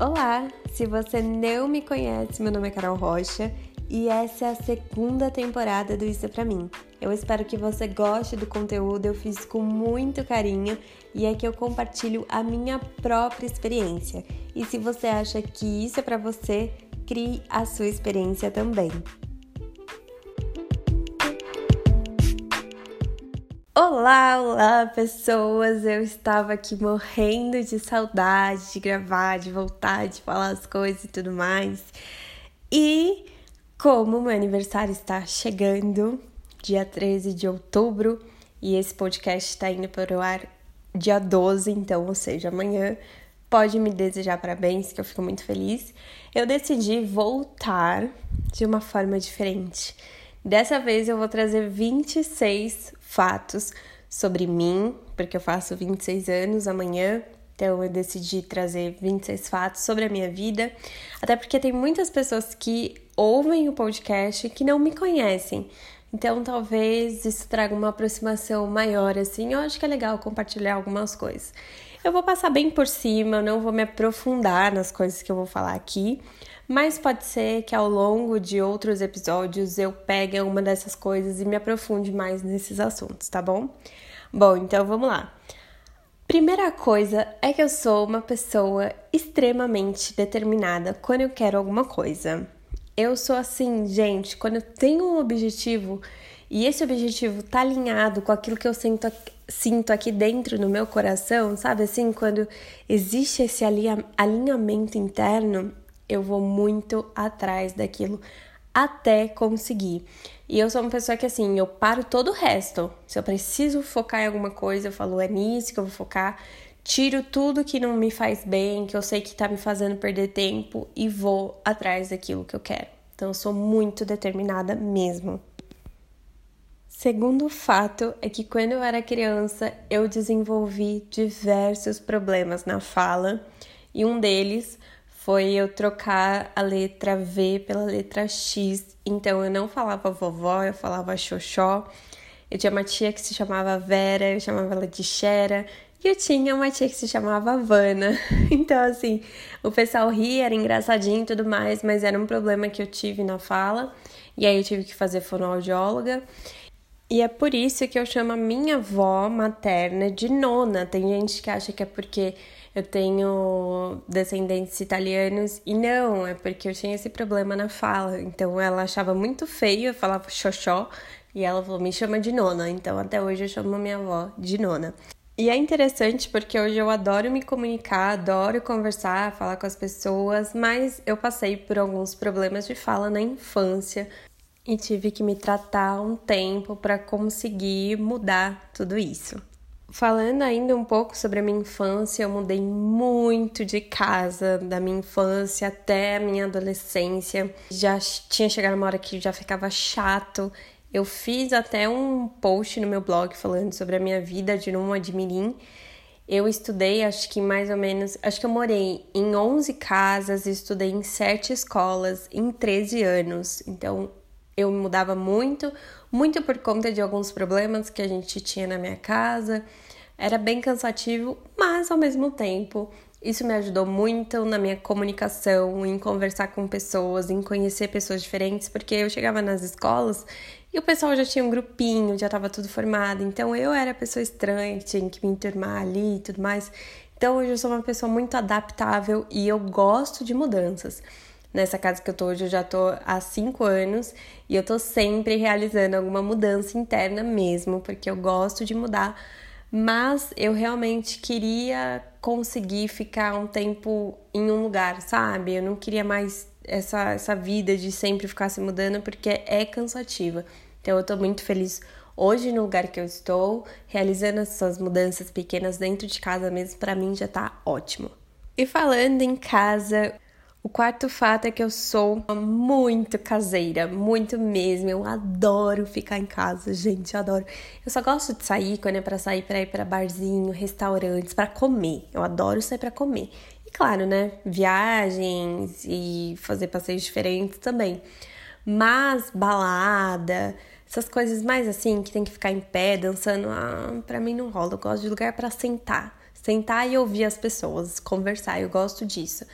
Olá! Se você não me conhece, meu nome é Carol Rocha e essa é a segunda temporada do Isso é Pra Mim. Eu espero que você goste do conteúdo, eu fiz com muito carinho e é que eu compartilho a minha própria experiência. E se você acha que isso é para você, crie a sua experiência também. Olá, olá pessoas! Eu estava aqui morrendo de saudade de gravar, de voltar, de falar as coisas e tudo mais. E como meu aniversário está chegando, dia 13 de outubro, e esse podcast está indo para o ar dia 12, então, ou seja, amanhã, pode me desejar parabéns, que eu fico muito feliz. Eu decidi voltar de uma forma diferente. Dessa vez eu vou trazer 26 fatos sobre mim, porque eu faço 26 anos amanhã, então eu decidi trazer 26 fatos sobre a minha vida, até porque tem muitas pessoas que ouvem o podcast que não me conhecem. Então talvez isso traga uma aproximação maior assim. Eu acho que é legal compartilhar algumas coisas. Eu vou passar bem por cima, não vou me aprofundar nas coisas que eu vou falar aqui, mas pode ser que ao longo de outros episódios eu pegue uma dessas coisas e me aprofunde mais nesses assuntos, tá bom? Bom, então vamos lá. Primeira coisa é que eu sou uma pessoa extremamente determinada quando eu quero alguma coisa. Eu sou assim, gente, quando eu tenho um objetivo e esse objetivo tá alinhado com aquilo que eu sinto, sinto aqui dentro no meu coração, sabe assim, quando existe esse alinhamento interno, eu vou muito atrás daquilo até conseguir. E eu sou uma pessoa que assim, eu paro todo o resto. Se eu preciso focar em alguma coisa, eu falo, é nisso que eu vou focar. Tiro tudo que não me faz bem, que eu sei que tá me fazendo perder tempo e vou atrás daquilo que eu quero. Então eu sou muito determinada mesmo. Segundo fato é que quando eu era criança, eu desenvolvi diversos problemas na fala, e um deles foi eu trocar a letra V pela letra X. Então eu não falava vovó, eu falava xoxó. Eu tinha uma tia que se chamava Vera, eu chamava ela de Xera. E eu tinha uma tia que se chamava Havana. Então, assim, o pessoal ria, era engraçadinho e tudo mais, mas era um problema que eu tive na fala. E aí eu tive que fazer fonoaudióloga. E é por isso que eu chamo a minha avó materna de nona. Tem gente que acha que é porque eu tenho descendentes italianos e não, é porque eu tinha esse problema na fala. Então ela achava muito feio, eu falava xoxó e ela falou: me chama de nona. Então até hoje eu chamo minha avó de nona. E é interessante porque hoje eu adoro me comunicar, adoro conversar, falar com as pessoas, mas eu passei por alguns problemas de fala na infância e tive que me tratar um tempo para conseguir mudar tudo isso. Falando ainda um pouco sobre a minha infância, eu mudei muito de casa, da minha infância até a minha adolescência. Já tinha chegado uma hora que já ficava chato. Eu fiz até um post no meu blog falando sobre a minha vida de Numa de Mirim. Eu estudei, acho que mais ou menos, acho que eu morei em 11 casas, estudei em 7 escolas em 13 anos. Então, eu mudava muito, muito por conta de alguns problemas que a gente tinha na minha casa. Era bem cansativo, mas ao mesmo tempo isso me ajudou muito na minha comunicação, em conversar com pessoas, em conhecer pessoas diferentes, porque eu chegava nas escolas e o pessoal já tinha um grupinho, já estava tudo formado, então eu era a pessoa estranha que tinha que me enturmar ali e tudo mais. Então hoje eu sou uma pessoa muito adaptável e eu gosto de mudanças. Nessa casa que eu tô hoje, eu já tô há cinco anos e eu tô sempre realizando alguma mudança interna mesmo, porque eu gosto de mudar, mas eu realmente queria conseguir ficar um tempo em um lugar, sabe? Eu não queria mais essa, essa vida de sempre ficar se mudando, porque é cansativa. Então eu tô muito feliz hoje no lugar que eu estou, realizando essas mudanças pequenas dentro de casa mesmo, para mim já tá ótimo. E falando em casa, o quarto fato é que eu sou muito caseira, muito mesmo. Eu adoro ficar em casa, gente, adoro. Eu só gosto de sair quando é para sair para ir para barzinho, restaurantes, para comer. Eu adoro sair para comer. E claro, né, viagens e fazer passeios diferentes também. Mas balada, essas coisas mais assim que tem que ficar em pé dançando, ah, para mim não rola. Eu gosto de lugar para sentar sentar e ouvir as pessoas, conversar, eu gosto disso.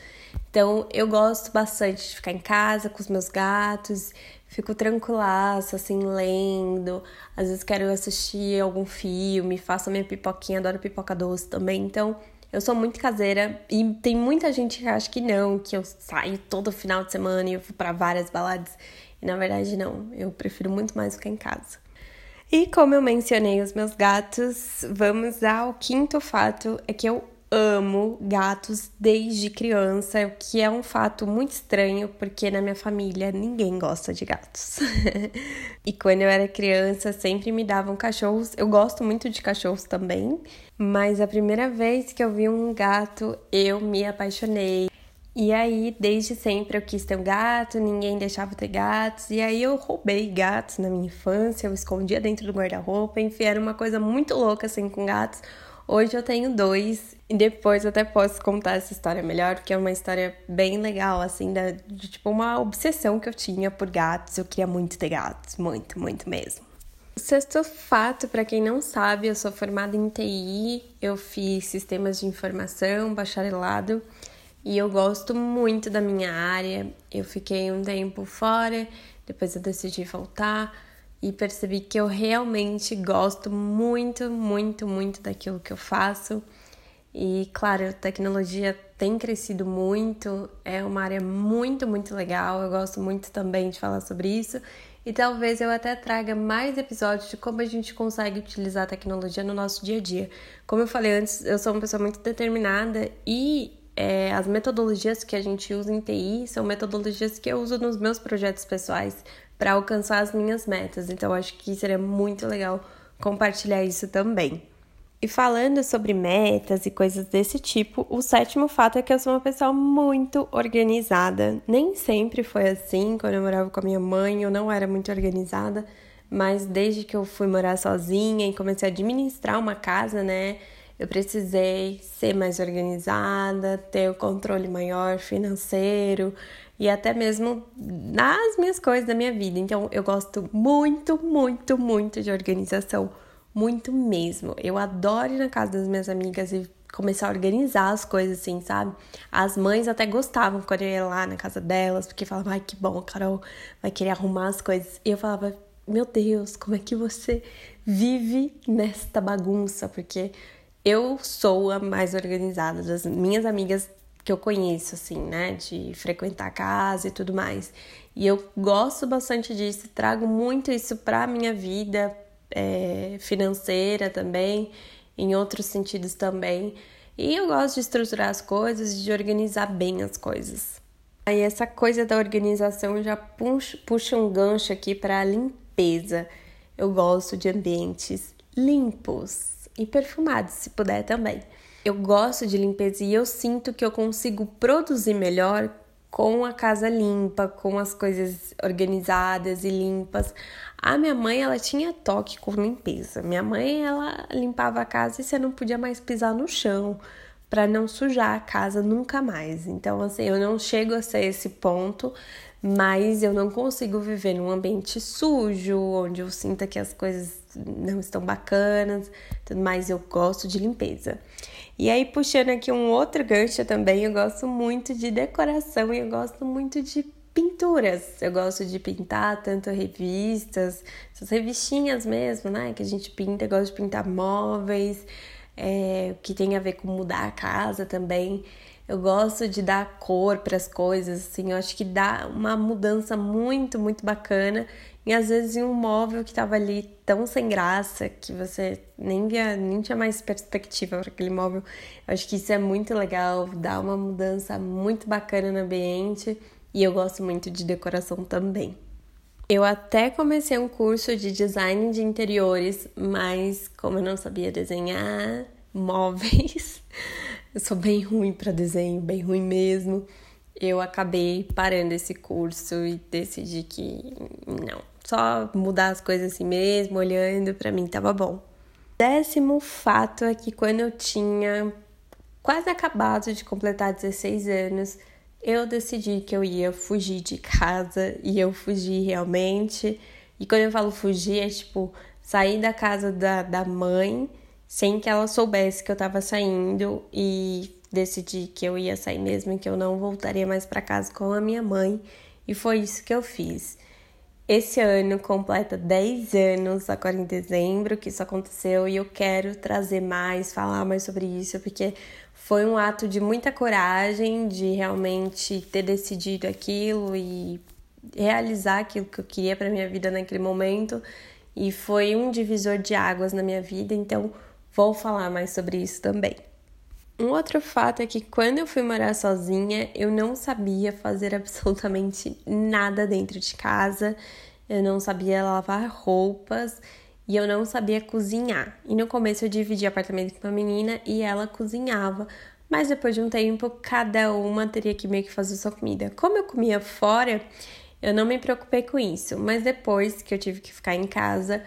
Então, eu gosto bastante de ficar em casa com os meus gatos, fico tranquilaça, assim, lendo. Às vezes quero assistir algum filme, faço minha pipoquinha, adoro pipoca doce também. Então, eu sou muito caseira e tem muita gente que acha que não, que eu saio todo final de semana e eu vou para várias baladas. E na verdade, não. Eu prefiro muito mais ficar em casa. E como eu mencionei os meus gatos, vamos ao quinto fato: é que eu amo gatos desde criança, o que é um fato muito estranho, porque na minha família ninguém gosta de gatos. e quando eu era criança, sempre me davam cachorros. Eu gosto muito de cachorros também, mas a primeira vez que eu vi um gato, eu me apaixonei. E aí, desde sempre eu quis ter um gato, ninguém deixava ter gatos, e aí eu roubei gatos na minha infância, eu escondia dentro do guarda-roupa, enfim, era uma coisa muito louca assim com gatos. Hoje eu tenho dois e depois até posso contar essa história melhor, porque é uma história bem legal, assim, da, de tipo uma obsessão que eu tinha por gatos. Eu queria muito ter gatos, muito, muito mesmo. O sexto fato, para quem não sabe, eu sou formada em TI, eu fiz sistemas de informação, bacharelado, e eu gosto muito da minha área. Eu fiquei um tempo fora, depois eu decidi voltar e percebi que eu realmente gosto muito, muito, muito daquilo que eu faço. E claro, tecnologia tem crescido muito, é uma área muito, muito legal. Eu gosto muito também de falar sobre isso. E talvez eu até traga mais episódios de como a gente consegue utilizar a tecnologia no nosso dia a dia. Como eu falei antes, eu sou uma pessoa muito determinada e é, as metodologias que a gente usa em TI são metodologias que eu uso nos meus projetos pessoais para alcançar as minhas metas. Então acho que seria muito legal compartilhar isso também. E falando sobre metas e coisas desse tipo, o sétimo fato é que eu sou uma pessoa muito organizada. Nem sempre foi assim, quando eu morava com a minha mãe, eu não era muito organizada, mas desde que eu fui morar sozinha e comecei a administrar uma casa, né, eu precisei ser mais organizada, ter o controle maior financeiro, e até mesmo nas minhas coisas da minha vida. Então, eu gosto muito, muito, muito de organização, muito mesmo. Eu adoro ir na casa das minhas amigas e começar a organizar as coisas assim, sabe? As mães até gostavam quando eu ia lá na casa delas, porque falavam, ai que bom, a Carol vai querer arrumar as coisas. E eu falava, meu Deus, como é que você vive nesta bagunça? Porque eu sou a mais organizada das minhas amigas que eu conheço, assim, né? De frequentar a casa e tudo mais. E eu gosto bastante disso, trago muito isso pra minha vida é, financeira também, em outros sentidos também. E eu gosto de estruturar as coisas de organizar bem as coisas. Aí essa coisa da organização já puxa, puxa um gancho aqui para a limpeza. Eu gosto de ambientes limpos e perfumados, se puder também. Eu gosto de limpeza e eu sinto que eu consigo produzir melhor com a casa limpa, com as coisas organizadas e limpas. A minha mãe, ela tinha toque com limpeza. Minha mãe, ela limpava a casa e você não podia mais pisar no chão para não sujar a casa nunca mais. Então, assim, eu não chego a ser esse ponto, mas eu não consigo viver num ambiente sujo, onde eu sinta que as coisas não estão bacanas, tudo mais. Eu gosto de limpeza. E aí, puxando aqui um outro gancho também, eu gosto muito de decoração e eu gosto muito de pinturas. Eu gosto de pintar tanto revistas, essas revistinhas mesmo, né? Que a gente pinta, eu gosto de pintar móveis, é, que tem a ver com mudar a casa também. Eu gosto de dar cor para as coisas, assim, eu acho que dá uma mudança muito, muito bacana e às vezes em um móvel que estava ali tão sem graça que você nem via, nem tinha mais perspectiva para aquele móvel. Eu acho que isso é muito legal, dá uma mudança muito bacana no ambiente e eu gosto muito de decoração também. Eu até comecei um curso de design de interiores, mas como eu não sabia desenhar móveis, eu sou bem ruim para desenho, bem ruim mesmo. Eu acabei parando esse curso e decidi que não, só mudar as coisas assim mesmo, olhando, para mim tava bom. Décimo fato é que quando eu tinha quase acabado de completar 16 anos, eu decidi que eu ia fugir de casa e eu fugi realmente. E quando eu falo fugir, é tipo sair da casa da, da mãe, sem que ela soubesse que eu tava saindo e decidi que eu ia sair mesmo e que eu não voltaria mais para casa com a minha mãe. E foi isso que eu fiz. Esse ano completa 10 anos, agora em dezembro, que isso aconteceu, e eu quero trazer mais, falar mais sobre isso, porque foi um ato de muita coragem, de realmente ter decidido aquilo e realizar aquilo que eu queria para minha vida naquele momento, e foi um divisor de águas na minha vida, então vou falar mais sobre isso também. Um outro fato é que quando eu fui morar sozinha, eu não sabia fazer absolutamente nada dentro de casa, eu não sabia lavar roupas e eu não sabia cozinhar. E no começo eu dividi apartamento com uma menina e ela cozinhava, mas depois de um tempo cada uma teria que meio que fazer sua comida. Como eu comia fora, eu não me preocupei com isso, mas depois que eu tive que ficar em casa,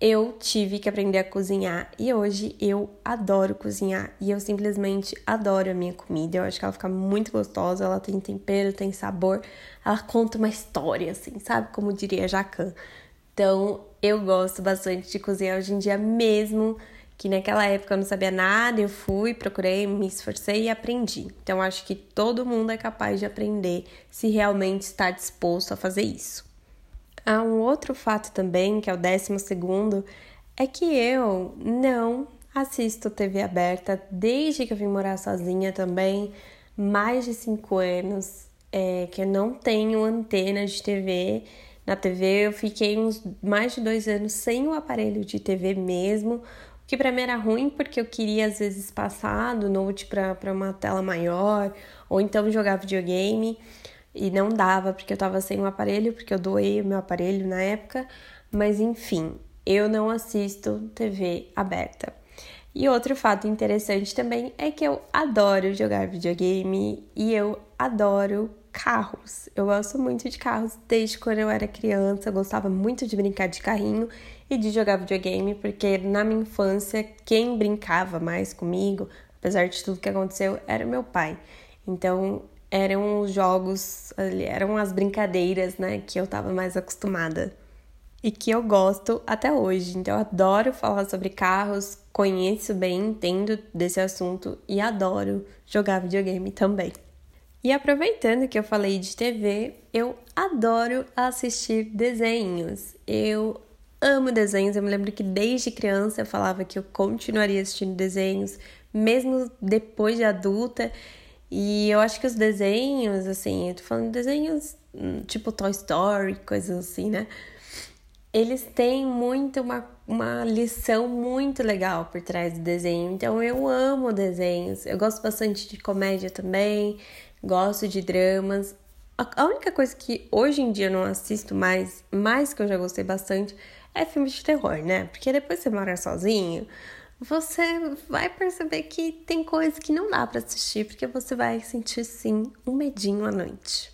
eu tive que aprender a cozinhar e hoje eu adoro cozinhar e eu simplesmente adoro a minha comida. Eu acho que ela fica muito gostosa, ela tem tempero, tem sabor, ela conta uma história, assim, sabe? Como diria Jacan. Então eu gosto bastante de cozinhar hoje em dia, mesmo que naquela época eu não sabia nada, eu fui, procurei, me esforcei e aprendi. Então acho que todo mundo é capaz de aprender se realmente está disposto a fazer isso. Há um outro fato também, que é o décimo segundo, é que eu não assisto TV aberta desde que eu vim morar sozinha também, mais de cinco anos, é, que eu não tenho antena de TV. Na TV eu fiquei uns mais de dois anos sem o aparelho de TV mesmo, o que para mim era ruim porque eu queria às vezes passar do note para uma tela maior, ou então jogar videogame e não dava porque eu tava sem um aparelho, porque eu doei o meu aparelho na época, mas enfim, eu não assisto TV aberta. E outro fato interessante também é que eu adoro jogar videogame e eu adoro carros. Eu gosto muito de carros desde quando eu era criança, eu gostava muito de brincar de carrinho e de jogar videogame, porque na minha infância quem brincava mais comigo, apesar de tudo que aconteceu, era meu pai. Então eram os jogos, eram as brincadeiras, né, que eu tava mais acostumada e que eu gosto até hoje. Então eu adoro falar sobre carros, conheço bem, entendo desse assunto e adoro jogar videogame também. E aproveitando que eu falei de TV, eu adoro assistir desenhos. Eu amo desenhos. Eu me lembro que desde criança eu falava que eu continuaria assistindo desenhos, mesmo depois de adulta. E eu acho que os desenhos, assim, eu tô falando de desenhos hum, tipo Toy Story, coisas assim, né? Eles têm muito uma, uma lição muito legal por trás do desenho. Então eu amo desenhos. Eu gosto bastante de comédia também, gosto de dramas. A única coisa que hoje em dia eu não assisto mais, mais que eu já gostei bastante, é filme de terror, né? Porque depois você mora sozinho, você vai perceber que tem coisas que não dá para assistir, porque você vai sentir sim um medinho à noite.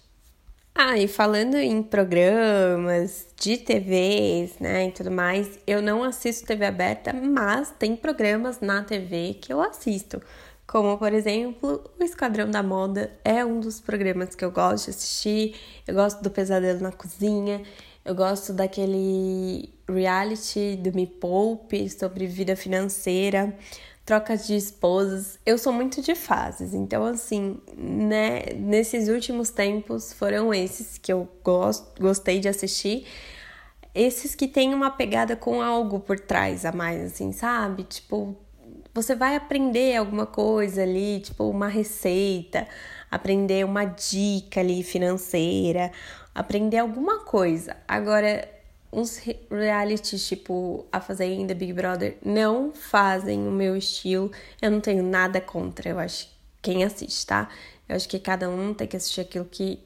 Ah, e falando em programas de TVs, né, e tudo mais, eu não assisto TV aberta, mas tem programas na TV que eu assisto. Como, por exemplo, o Esquadrão da Moda é um dos programas que eu gosto de assistir. Eu gosto do Pesadelo na Cozinha. Eu gosto daquele reality do Me Poupe sobre vida financeira, trocas de esposas. Eu sou muito de fases, então assim, né, nesses últimos tempos foram esses que eu gosto, gostei de assistir. Esses que têm uma pegada com algo por trás a mais, assim, sabe? Tipo, você vai aprender alguma coisa ali, tipo uma receita, aprender uma dica ali financeira, aprender alguma coisa. Agora, uns realities tipo A Fazenda, Big Brother, não fazem o meu estilo. Eu não tenho nada contra, eu acho, quem assiste, tá? Eu acho que cada um tem que assistir aquilo que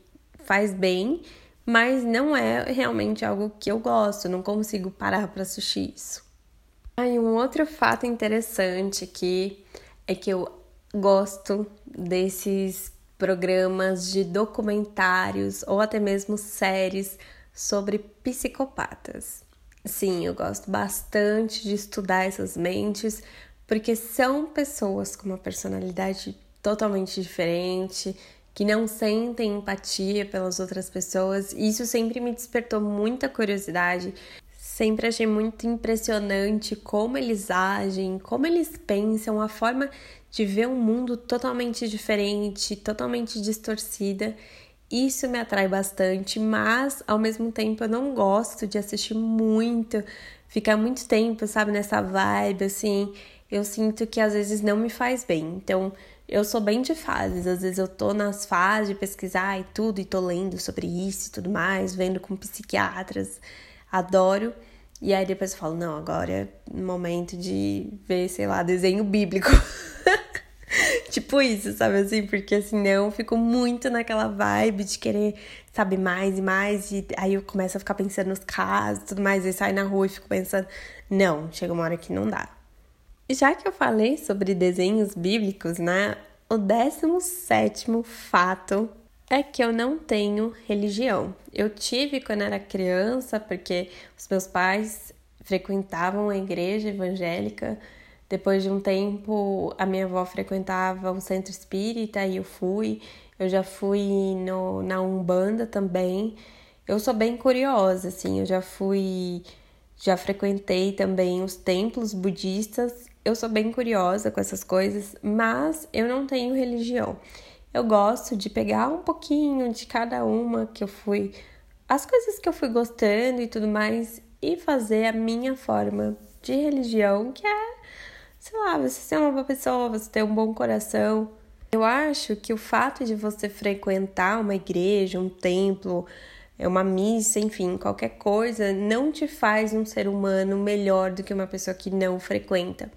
faz bem, mas não é realmente algo que eu gosto, não consigo parar para assistir isso. Ah, um outro fato interessante aqui é que eu gosto desses programas de documentários ou até mesmo séries sobre psicopatas. Sim, eu gosto bastante de estudar essas mentes, porque são pessoas com uma personalidade totalmente diferente, que não sentem empatia pelas outras pessoas, e isso sempre me despertou muita curiosidade. Sempre achei muito impressionante como eles agem, como eles pensam, a forma de ver um mundo totalmente diferente, totalmente distorcida. Isso me atrai bastante, mas ao mesmo tempo eu não gosto de assistir muito, ficar muito tempo, sabe, nessa vibe assim. Eu sinto que às vezes não me faz bem. Então, eu sou bem de fases. Às vezes eu tô nas fases de pesquisar e tudo, e tô lendo sobre isso e tudo mais, vendo com psiquiatras, adoro. E aí depois eu falo, não, agora é momento de ver, sei lá, desenho bíblico. tipo isso, sabe assim? Porque senão eu fico muito naquela vibe de querer saber mais e mais. E aí eu começo a ficar pensando nos casos e tudo mais. E saio na rua e fico pensando, não, chega uma hora que não dá. Já que eu falei sobre desenhos bíblicos, né? O 17 fato é que eu não tenho religião. Eu tive quando era criança, porque os meus pais frequentavam a igreja evangélica. Depois de um tempo, a minha avó frequentava o centro espírita e eu fui. Eu já fui no, na Umbanda também. Eu sou bem curiosa, assim, eu já fui, já frequentei também os templos budistas eu sou bem curiosa com essas coisas, mas eu não tenho religião. Eu gosto de pegar um pouquinho de cada uma que eu fui, as coisas que eu fui gostando e tudo mais, e fazer a minha forma de religião, que é, sei lá, você ser uma boa pessoa, você ter um bom coração. Eu acho que o fato de você frequentar uma igreja, um templo, uma missa, enfim, qualquer coisa, não te faz um ser humano melhor do que uma pessoa que não frequenta.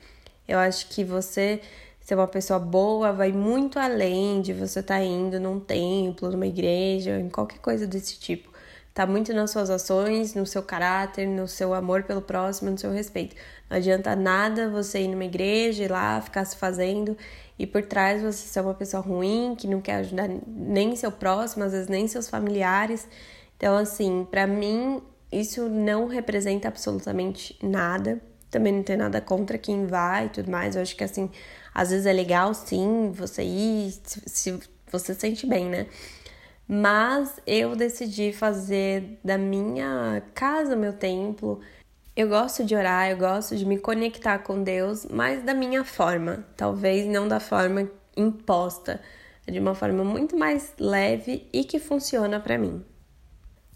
Eu acho que você ser uma pessoa boa vai muito além de você estar tá indo num templo, numa igreja, em qualquer coisa desse tipo. Tá muito nas suas ações, no seu caráter, no seu amor pelo próximo, no seu respeito. Não adianta nada você ir numa igreja e lá ficar se fazendo e por trás você ser uma pessoa ruim, que não quer ajudar nem seu próximo, às vezes nem seus familiares. Então, assim, para mim, isso não representa absolutamente nada. Também não tem nada contra quem vai e tudo mais. Eu acho que assim, às vezes é legal sim você ir, se você sente bem, né? Mas eu decidi fazer da minha casa meu templo. Eu gosto de orar, eu gosto de me conectar com Deus, mas da minha forma, talvez não da forma imposta, de uma forma muito mais leve e que funciona para mim.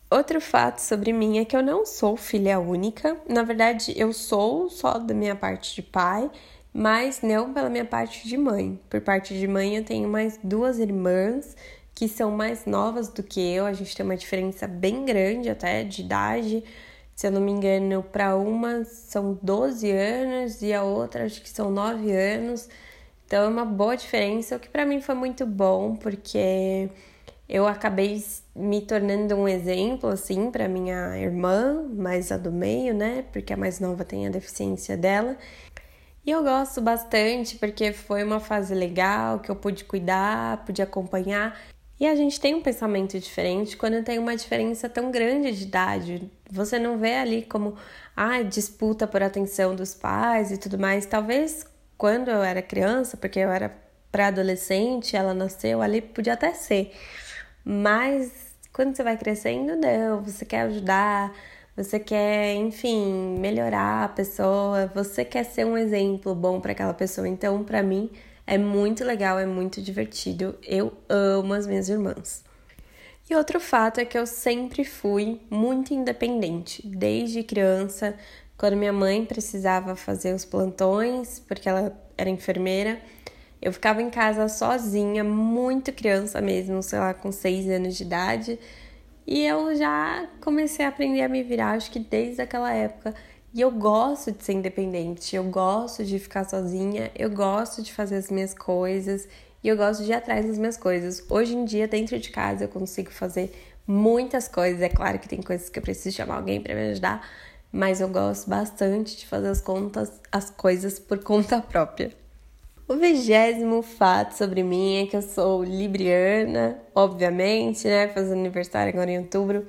Outro fato sobre mim é que eu não sou filha única. Na verdade, eu sou só da minha parte de pai, mas não pela minha parte de mãe. Por parte de mãe, eu tenho mais duas irmãs que são mais novas do que eu. A gente tem uma diferença bem grande até de idade. Se eu não me engano, para uma são 12 anos e a outra acho que são 9 anos. Então é uma boa diferença, o que para mim foi muito bom, porque eu acabei me tornando um exemplo assim para minha irmã, mais a do meio, né? Porque a mais nova tem a deficiência dela. E eu gosto bastante porque foi uma fase legal que eu pude cuidar, pude acompanhar. E a gente tem um pensamento diferente quando tem uma diferença tão grande de idade. Você não vê ali como ah, disputa por atenção dos pais e tudo mais. Talvez quando eu era criança, porque eu era pré-adolescente, ela nasceu ali, podia até ser. Mas quando você vai crescendo, não, você quer ajudar, você quer, enfim, melhorar a pessoa, você quer ser um exemplo bom para aquela pessoa. Então, para mim, é muito legal, é muito divertido. Eu amo as minhas irmãs. E outro fato é que eu sempre fui muito independente, desde criança, quando minha mãe precisava fazer os plantões, porque ela era enfermeira, eu ficava em casa sozinha, muito criança mesmo, sei lá, com seis anos de idade. E eu já comecei a aprender a me virar, acho que desde aquela época. E eu gosto de ser independente, eu gosto de ficar sozinha, eu gosto de fazer as minhas coisas e eu gosto de ir atrás das minhas coisas. Hoje em dia, dentro de casa, eu consigo fazer muitas coisas. É claro que tem coisas que eu preciso chamar alguém para me ajudar, mas eu gosto bastante de fazer as contas, as coisas por conta própria. O vigésimo fato sobre mim é que eu sou libriana, obviamente, né? Fazendo aniversário agora em outubro,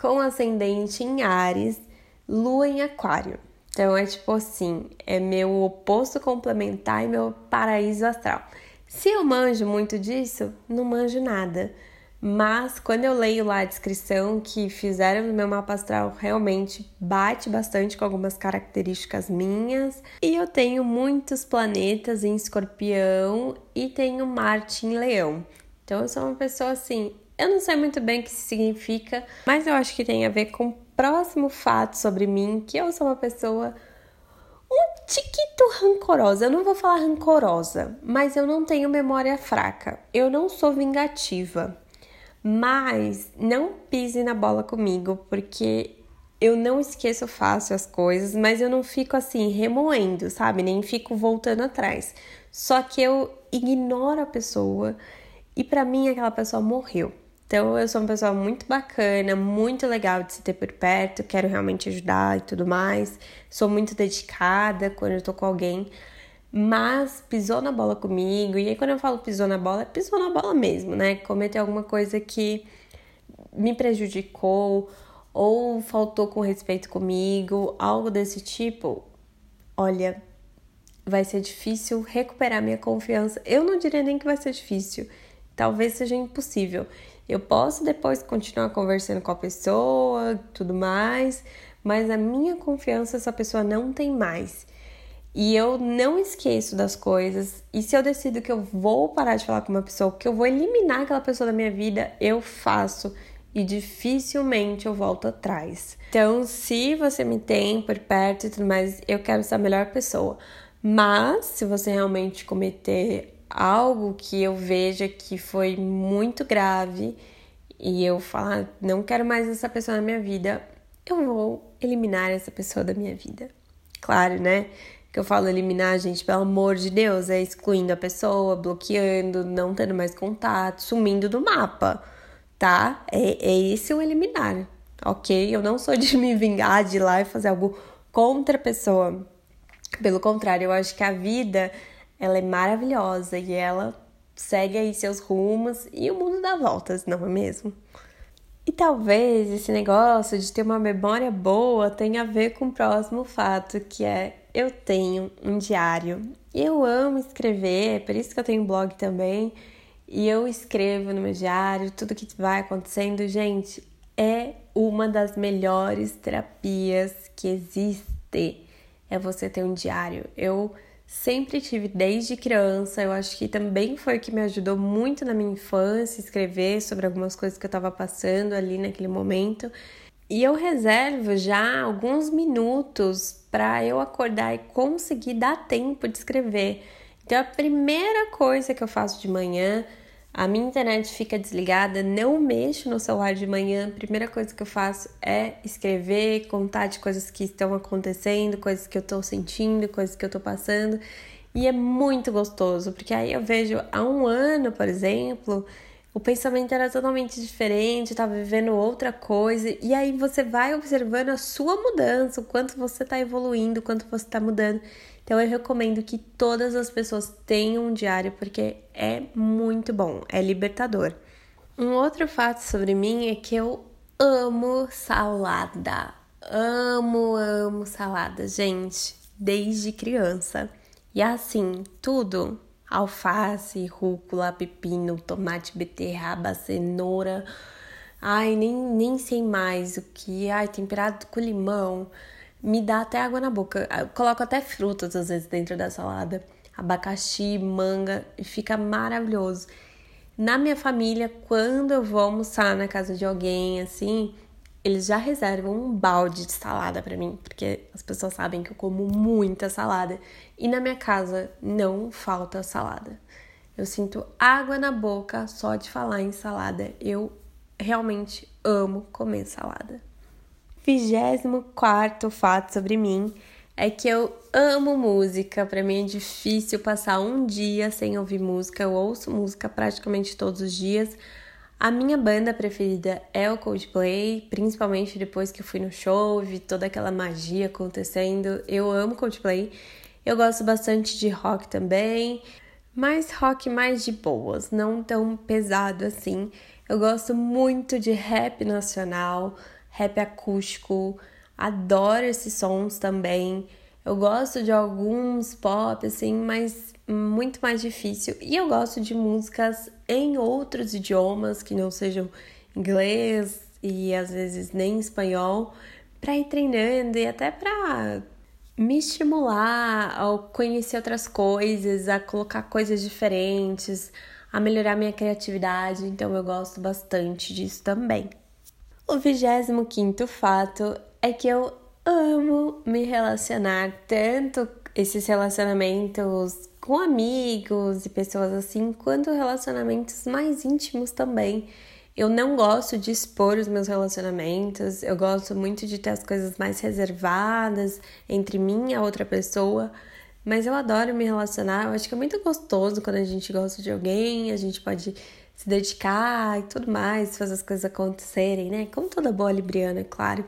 com ascendente em Ares, lua em Aquário. Então é tipo assim, é meu oposto complementar e meu paraíso astral. Se eu manjo muito disso, não manjo nada. Mas quando eu leio lá a descrição que fizeram no meu mapa astral, realmente bate bastante com algumas características minhas. E eu tenho muitos planetas em escorpião e tenho Marte em leão. Então eu sou uma pessoa assim, eu não sei muito bem o que isso significa, mas eu acho que tem a ver com o próximo fato sobre mim, que eu sou uma pessoa um tiquito rancorosa. Eu não vou falar rancorosa, mas eu não tenho memória fraca. Eu não sou vingativa. Mas não pise na bola comigo, porque eu não esqueço fácil as coisas, mas eu não fico assim remoendo, sabe? Nem fico voltando atrás. Só que eu ignoro a pessoa e para mim aquela pessoa morreu. Então eu sou uma pessoa muito bacana, muito legal de se ter por perto, quero realmente ajudar e tudo mais. Sou muito dedicada quando eu tô com alguém, mas pisou na bola comigo. E aí quando eu falo pisou na bola, é pisou na bola mesmo, né? Cometeu alguma coisa que me prejudicou ou faltou com respeito comigo, algo desse tipo. Olha, vai ser difícil recuperar minha confiança. Eu não diria nem que vai ser difícil. Talvez seja impossível. Eu posso depois continuar conversando com a pessoa, tudo mais, mas a minha confiança essa pessoa não tem mais. E eu não esqueço das coisas. E se eu decido que eu vou parar de falar com uma pessoa, que eu vou eliminar aquela pessoa da minha vida, eu faço e dificilmente eu volto atrás. Então, se você me tem por perto e tudo mais, eu quero ser a melhor pessoa. Mas se você realmente cometer algo que eu veja que foi muito grave e eu falar, não quero mais essa pessoa na minha vida, eu vou eliminar essa pessoa da minha vida. Claro, né? Que eu falo eliminar, gente, pelo amor de Deus, é excluindo a pessoa, bloqueando, não tendo mais contato, sumindo do mapa, tá? É, é esse o eliminar, ok? Eu não sou de me vingar, de ir lá e fazer algo contra a pessoa. Pelo contrário, eu acho que a vida ela é maravilhosa e ela segue aí seus rumos e o mundo dá voltas, não é mesmo? E talvez esse negócio de ter uma memória boa tenha a ver com o próximo fato, que é eu tenho um diário. Eu amo escrever, é por isso que eu tenho um blog também. E eu escrevo no meu diário tudo que vai acontecendo. Gente, é uma das melhores terapias que existe. É você ter um diário. Eu Sempre tive desde criança, eu acho que também foi o que me ajudou muito na minha infância, escrever sobre algumas coisas que eu estava passando ali naquele momento. E eu reservo já alguns minutos para eu acordar e conseguir dar tempo de escrever. Então, a primeira coisa que eu faço de manhã a minha internet fica desligada, não mexo no celular de manhã. Primeira coisa que eu faço é escrever, contar de coisas que estão acontecendo, coisas que eu tô sentindo, coisas que eu tô passando. E é muito gostoso, porque aí eu vejo há um ano, por exemplo, o pensamento era totalmente diferente, estava vivendo outra coisa, e aí você vai observando a sua mudança, o quanto você está evoluindo, o quanto você está mudando. Então eu recomendo que todas as pessoas tenham um diário porque é muito bom, é libertador. Um outro fato sobre mim é que eu amo salada. Amo, amo salada, gente, desde criança. E assim, tudo: alface, rúcula, pepino, tomate, beterraba, cenoura. Ai, nem, nem sei mais o que. Ai, temperado com limão me dá até água na boca. Eu coloco até frutas às vezes dentro da salada, abacaxi, manga, e fica maravilhoso. Na minha família, quando eu vou almoçar na casa de alguém assim, eles já reservam um balde de salada para mim, porque as pessoas sabem que eu como muita salada. E na minha casa não falta salada. Eu sinto água na boca só de falar em salada. Eu realmente amo comer salada. 24 fato sobre mim é que eu amo música. Para mim é difícil passar um dia sem ouvir música. Eu ouço música praticamente todos os dias. A minha banda preferida é o Coldplay, principalmente depois que eu fui no show, vi toda aquela magia acontecendo. Eu amo Coldplay. Eu gosto bastante de rock também, mas rock mais de boas, não tão pesado assim. Eu gosto muito de rap nacional rap acústico, adoro esses sons também. Eu gosto de alguns pop, assim, mas muito mais difícil. E eu gosto de músicas em outros idiomas que não sejam inglês e às vezes nem espanhol, para ir treinando e até para me estimular a conhecer outras coisas, a colocar coisas diferentes, a melhorar minha criatividade. Então eu gosto bastante disso também. O 25 fato é que eu amo me relacionar tanto esses relacionamentos com amigos e pessoas assim, quanto relacionamentos mais íntimos também. Eu não gosto de expor os meus relacionamentos, eu gosto muito de ter as coisas mais reservadas entre mim e a outra pessoa, mas eu adoro me relacionar. Eu acho que é muito gostoso quando a gente gosta de alguém, a gente pode se dedicar e tudo mais, fazer as coisas acontecerem, né? Como toda boa libriana, é claro.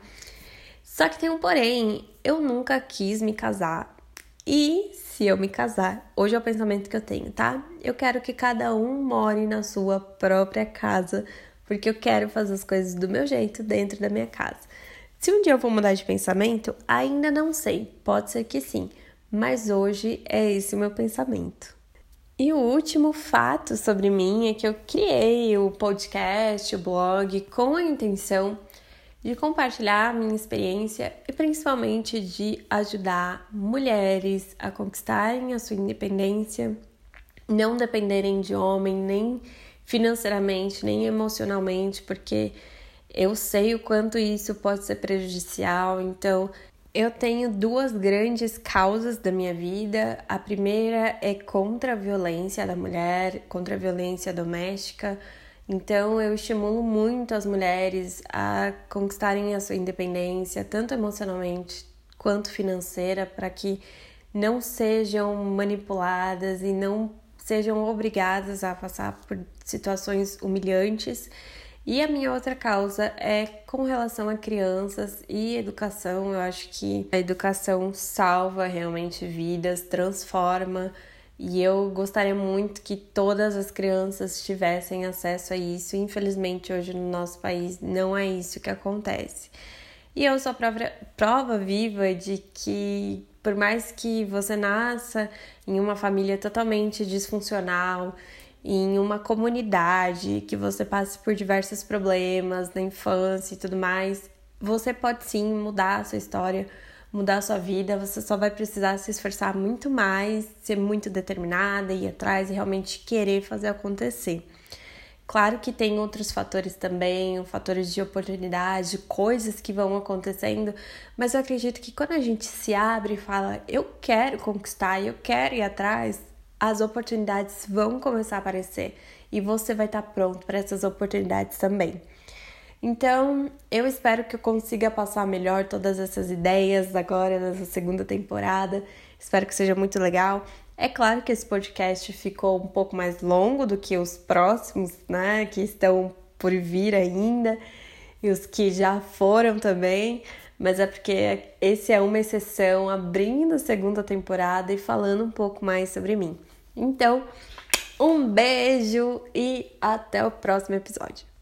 Só que tem um porém, eu nunca quis me casar. E se eu me casar, hoje é o pensamento que eu tenho, tá? Eu quero que cada um more na sua própria casa porque eu quero fazer as coisas do meu jeito dentro da minha casa. Se um dia eu vou mudar de pensamento, ainda não sei, pode ser que sim, mas hoje é esse o meu pensamento. E o último fato sobre mim é que eu criei o podcast, o blog, com a intenção de compartilhar minha experiência e principalmente de ajudar mulheres a conquistarem a sua independência, não dependerem de homem nem financeiramente, nem emocionalmente, porque eu sei o quanto isso pode ser prejudicial. Então, eu tenho duas grandes causas da minha vida. A primeira é contra a violência da mulher, contra a violência doméstica. Então, eu estimulo muito as mulheres a conquistarem a sua independência, tanto emocionalmente quanto financeira, para que não sejam manipuladas e não sejam obrigadas a passar por situações humilhantes. E a minha outra causa é com relação a crianças e educação. Eu acho que a educação salva realmente vidas, transforma. E eu gostaria muito que todas as crianças tivessem acesso a isso. Infelizmente, hoje no nosso país não é isso que acontece. E eu sou a prova, prova viva de que por mais que você nasça em uma família totalmente disfuncional, em uma comunidade, que você passe por diversos problemas na infância e tudo mais, você pode sim mudar a sua história, mudar a sua vida. Você só vai precisar se esforçar muito mais, ser muito determinada, ir atrás e realmente querer fazer acontecer. Claro que tem outros fatores também, fatores de oportunidade, coisas que vão acontecendo, mas eu acredito que quando a gente se abre e fala, eu quero conquistar, eu quero ir atrás, as oportunidades vão começar a aparecer e você vai estar pronto para essas oportunidades também. Então, eu espero que eu consiga passar melhor todas essas ideias agora nessa segunda temporada. Espero que seja muito legal. É claro que esse podcast ficou um pouco mais longo do que os próximos, né, que estão por vir ainda, e os que já foram também, mas é porque esse é uma exceção abrindo a segunda temporada e falando um pouco mais sobre mim. Então, um beijo e até o próximo episódio.